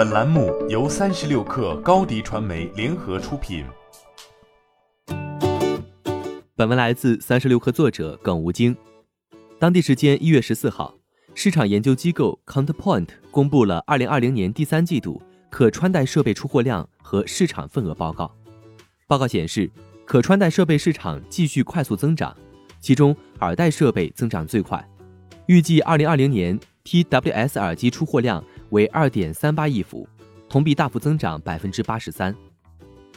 本栏目由三十六氪高低传媒联合出品。本文来自三十六氪作者耿吴京。当地时间一月十四号，市场研究机构 Counterpoint 公布了二零二零年第三季度可穿戴设备出货量和市场份额报告。报告显示，可穿戴设备市场继续快速增长，其中耳戴设备增长最快。预计二零二零年 TWS 耳机出货量为二点三八亿伏，同比大幅增长百分之八十三。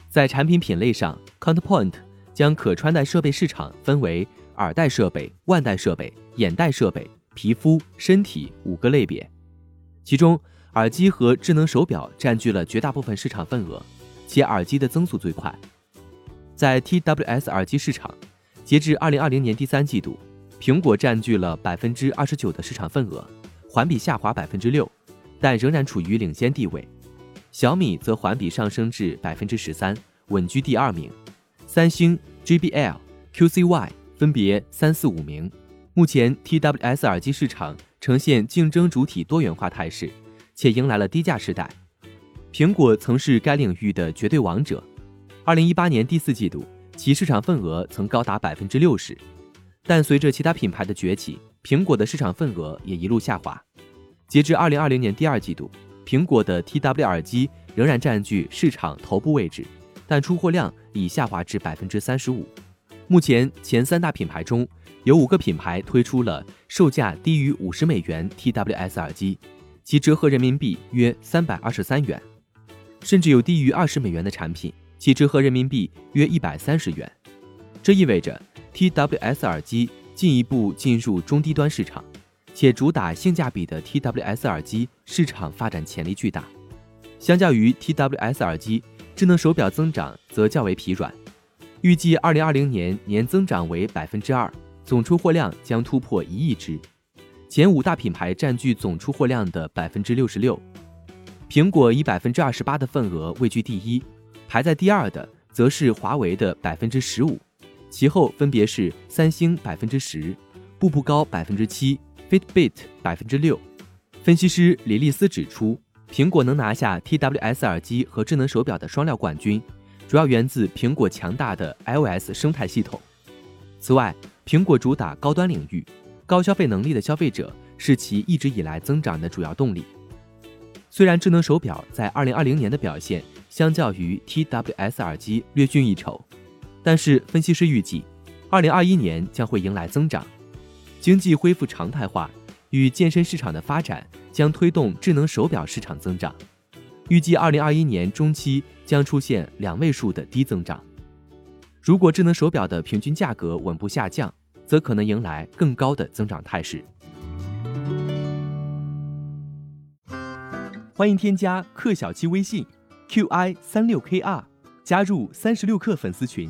在产品品类上，Counterpoint。将可穿戴设备市场分为耳戴设备、腕戴设备、眼戴设备、皮肤、身体五个类别，其中耳机和智能手表占据了绝大部分市场份额，且耳机的增速最快。在 TWS 耳机市场，截至二零二零年第三季度，苹果占据了百分之二十九的市场份额，环比下滑百分之六，但仍然处于领先地位。小米则环比上升至百分之十三，稳居第二名。三星、JBL、QCY 分别三四五名。目前 TWS 耳机市场呈现竞争主体多元化态势，且迎来了低价时代。苹果曾是该领域的绝对王者。二零一八年第四季度，其市场份额曾高达百分之六十。但随着其他品牌的崛起，苹果的市场份额也一路下滑。截至二零二零年第二季度，苹果的 TW 耳机仍然占据市场头部位置。但出货量已下滑至百分之三十五。目前前三大品牌中有五个品牌推出了售价低于五十美元 TWS 耳机，其折合人民币约三百二十三元，甚至有低于二十美元的产品，其折合人民币约一百三十元。这意味着 TWS 耳机进一步进入中低端市场，且主打性价比的 TWS 耳机市场发展潜力巨大。相较于 TWS 耳机。智能手表增长则较为疲软，预计二零二零年年增长为百分之二，总出货量将突破一亿只。前五大品牌占据总出货量的百分之六十六，苹果以百分之二十八的份额位居第一，排在第二的则是华为的百分之十五，其后分别是三星百分之十，步步高百分之七，Fitbit 百分之六。分析师李丽斯指出。苹果能拿下 TWS 耳机和智能手表的双料冠军，主要源自苹果强大的 iOS 生态系统。此外，苹果主打高端领域，高消费能力的消费者是其一直以来增长的主要动力。虽然智能手表在2020年的表现相较于 TWS 耳机略逊一筹，但是分析师预计，2021年将会迎来增长，经济恢复常态化。与健身市场的发展将推动智能手表市场增长，预计二零二一年中期将出现两位数的低增长。如果智能手表的平均价格稳步下降，则可能迎来更高的增长态势。欢迎添加克小七微信 qi 三六 kr，加入三十六氪粉丝群。